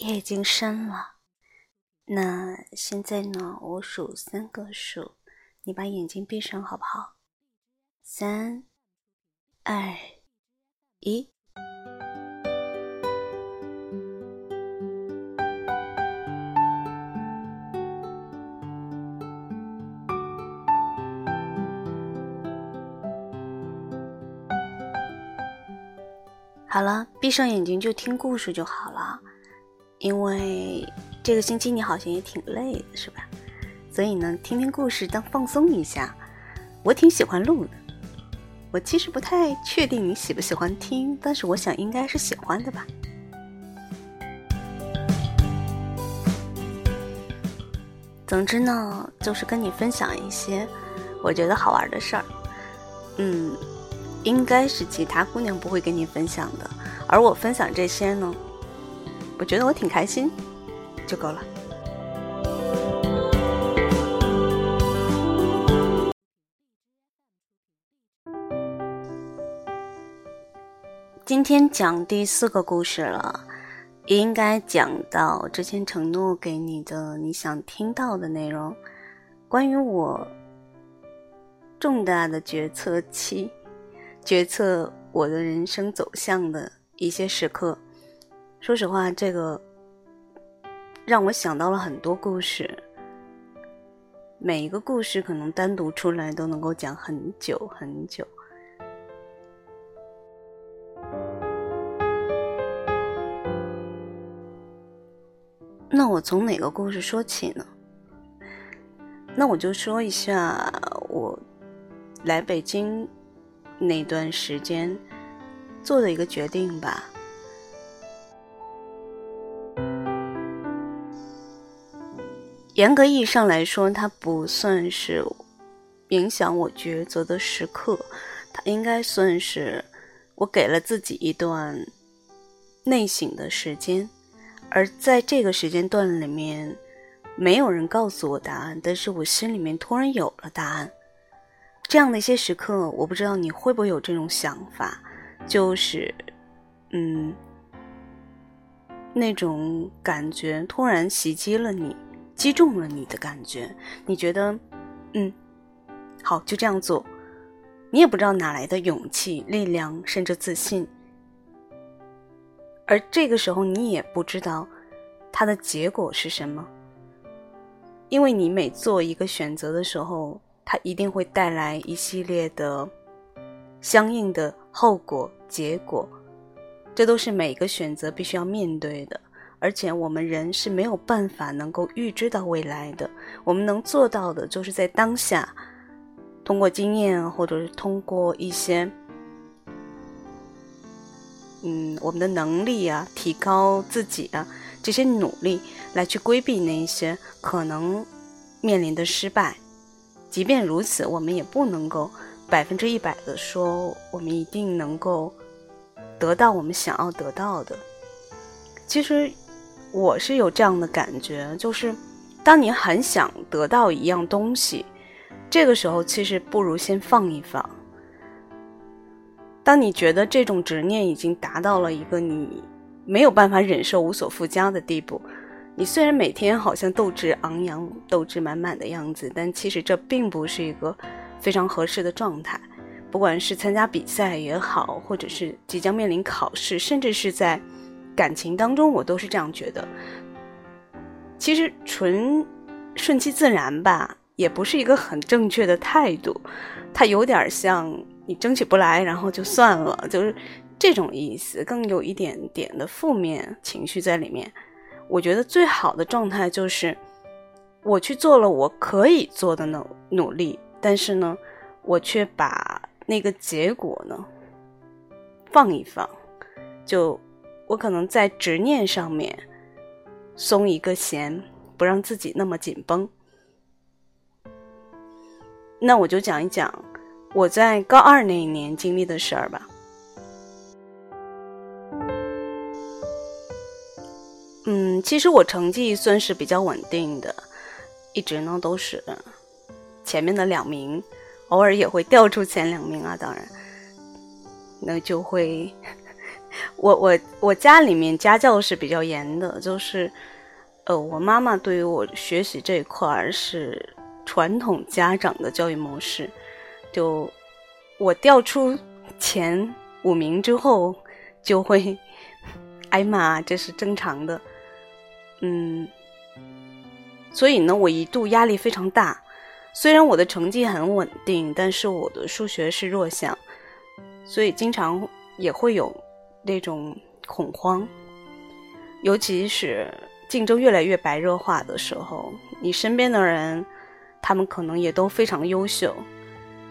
夜已经深了，那现在呢？我数三个数，你把眼睛闭上好不好？三、二、一。好了，闭上眼睛就听故事就好了。因为这个星期你好像也挺累的，是吧？所以呢，听听故事当放松一下，我挺喜欢录的。我其实不太确定你喜不喜欢听，但是我想应该是喜欢的吧。总之呢，就是跟你分享一些我觉得好玩的事儿。嗯，应该是其他姑娘不会跟你分享的，而我分享这些呢。我觉得我挺开心，就够了。今天讲第四个故事了，应该讲到之前承诺给你的你想听到的内容，关于我重大的决策期，决策我的人生走向的一些时刻。说实话，这个让我想到了很多故事。每一个故事可能单独出来都能够讲很久很久。那我从哪个故事说起呢？那我就说一下我来北京那段时间做的一个决定吧。严格意义上来说，它不算是影响我抉择的时刻，它应该算是我给了自己一段内省的时间。而在这个时间段里面，没有人告诉我答案，但是我心里面突然有了答案。这样的一些时刻，我不知道你会不会有这种想法，就是，嗯，那种感觉突然袭击了你。击中了你的感觉，你觉得，嗯，好，就这样做。你也不知道哪来的勇气、力量，甚至自信。而这个时候，你也不知道它的结果是什么，因为你每做一个选择的时候，它一定会带来一系列的相应的后果、结果，这都是每个选择必须要面对的。而且我们人是没有办法能够预知到未来的，我们能做到的就是在当下，通过经验或者是通过一些，嗯，我们的能力啊，提高自己啊，这些努力来去规避那一些可能面临的失败。即便如此，我们也不能够百分之一百的说我们一定能够得到我们想要得到的。其实。我是有这样的感觉，就是当你很想得到一样东西，这个时候其实不如先放一放。当你觉得这种执念已经达到了一个你没有办法忍受、无所附加的地步，你虽然每天好像斗志昂扬、斗志满满的样子，但其实这并不是一个非常合适的状态。不管是参加比赛也好，或者是即将面临考试，甚至是在。感情当中，我都是这样觉得。其实纯顺其自然吧，也不是一个很正确的态度。它有点像你争取不来，然后就算了，就是这种意思，更有一点点的负面情绪在里面。我觉得最好的状态就是，我去做了我可以做的努努力，但是呢，我却把那个结果呢放一放，就。我可能在执念上面松一个弦，不让自己那么紧绷。那我就讲一讲我在高二那一年经历的事儿吧。嗯，其实我成绩算是比较稳定的，一直呢都是前面的两名，偶尔也会掉出前两名啊。当然，那就会。我我我家里面家教是比较严的，就是呃，我妈妈对于我学习这一块儿是传统家长的教育模式，就我掉出前五名之后就会挨骂，这是正常的。嗯，所以呢，我一度压力非常大。虽然我的成绩很稳定，但是我的数学是弱项，所以经常也会有那种恐慌。尤其是竞争越来越白热化的时候，你身边的人，他们可能也都非常优秀，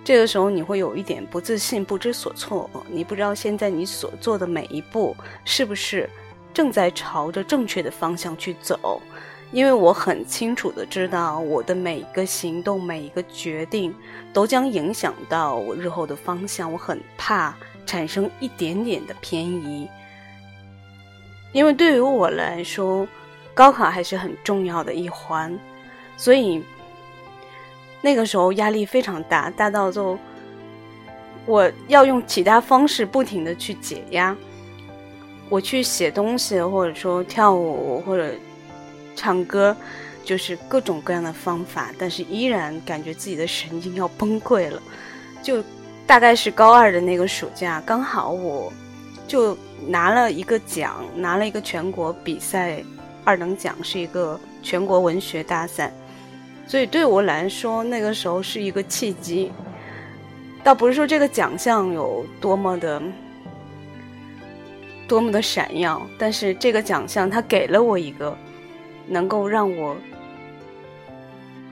这个时候你会有一点不自信、不知所措。你不知道现在你所做的每一步是不是正在朝着正确的方向去走。因为我很清楚的知道，我的每一个行动、每一个决定，都将影响到我日后的方向。我很怕产生一点点的偏移，因为对于我来说，高考还是很重要的一环，所以那个时候压力非常大，大到就我要用其他方式不停的去解压，我去写东西，或者说跳舞，或者。唱歌，就是各种各样的方法，但是依然感觉自己的神经要崩溃了。就大概是高二的那个暑假，刚好我就拿了一个奖，拿了一个全国比赛二等奖，是一个全国文学大赛。所以对我来说，那个时候是一个契机。倒不是说这个奖项有多么的多么的闪耀，但是这个奖项它给了我一个。能够让我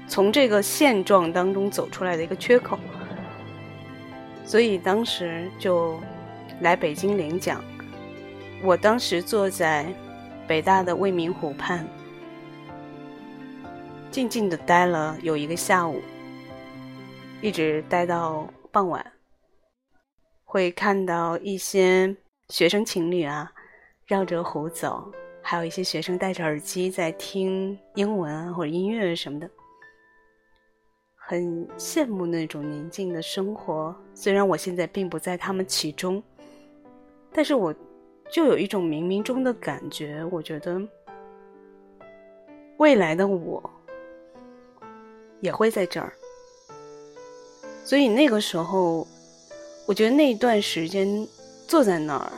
从这个现状当中走出来的一个缺口，所以当时就来北京领奖。我当时坐在北大的未名湖畔，静静的待了有一个下午，一直待到傍晚，会看到一些学生情侣啊，绕着湖走。还有一些学生戴着耳机在听英文啊或者音乐什么的，很羡慕那种宁静的生活。虽然我现在并不在他们其中，但是我就有一种冥冥中的感觉，我觉得未来的我也会在这儿。所以那个时候，我觉得那一段时间坐在那儿，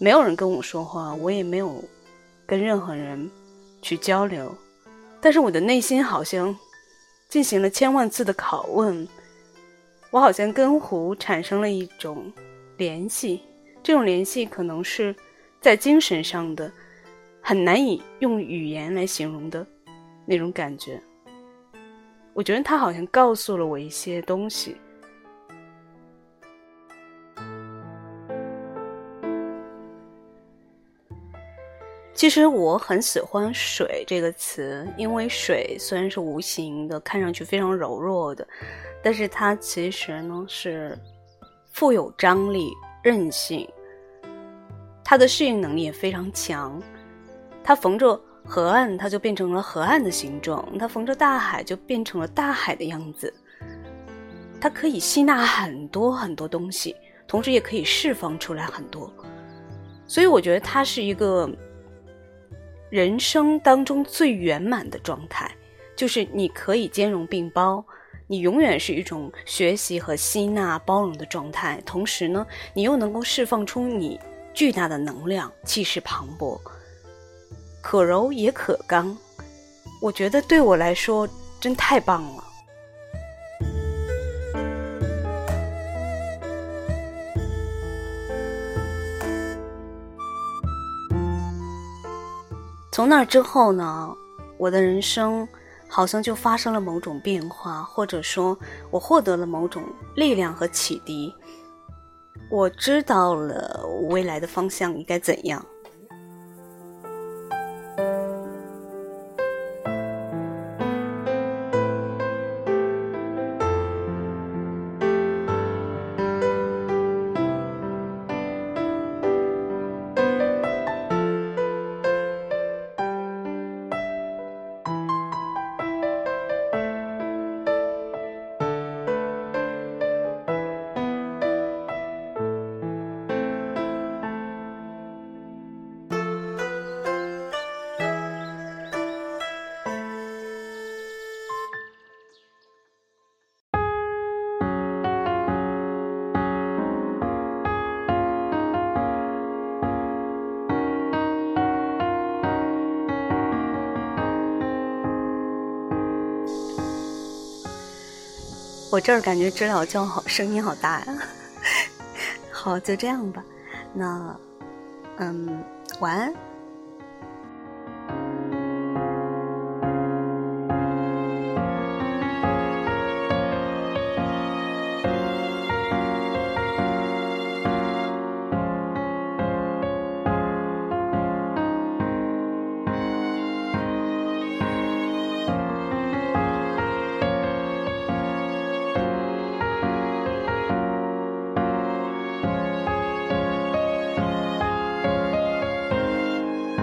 没有人跟我说话，我也没有。跟任何人去交流，但是我的内心好像进行了千万次的拷问，我好像跟湖产生了一种联系，这种联系可能是在精神上的，很难以用语言来形容的那种感觉。我觉得他好像告诉了我一些东西。其实我很喜欢“水”这个词，因为水虽然是无形的，看上去非常柔弱的，但是它其实呢是富有张力、韧性，它的适应能力也非常强。它逢着河岸，它就变成了河岸的形状；它逢着大海，就变成了大海的样子。它可以吸纳很多很多东西，同时也可以释放出来很多。所以我觉得它是一个。人生当中最圆满的状态，就是你可以兼容并包，你永远是一种学习和吸纳、包容的状态。同时呢，你又能够释放出你巨大的能量，气势磅礴，可柔也可刚。我觉得对我来说真太棒了。从那之后呢，我的人生好像就发生了某种变化，或者说，我获得了某种力量和启迪。我知道了未来的方向应该怎样。我这儿感觉知了叫好，声音好大呀。好，就这样吧。那，嗯，晚安。